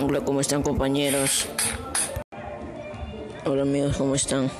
Hola, ¿cómo están compañeros? Hola amigos, ¿cómo están?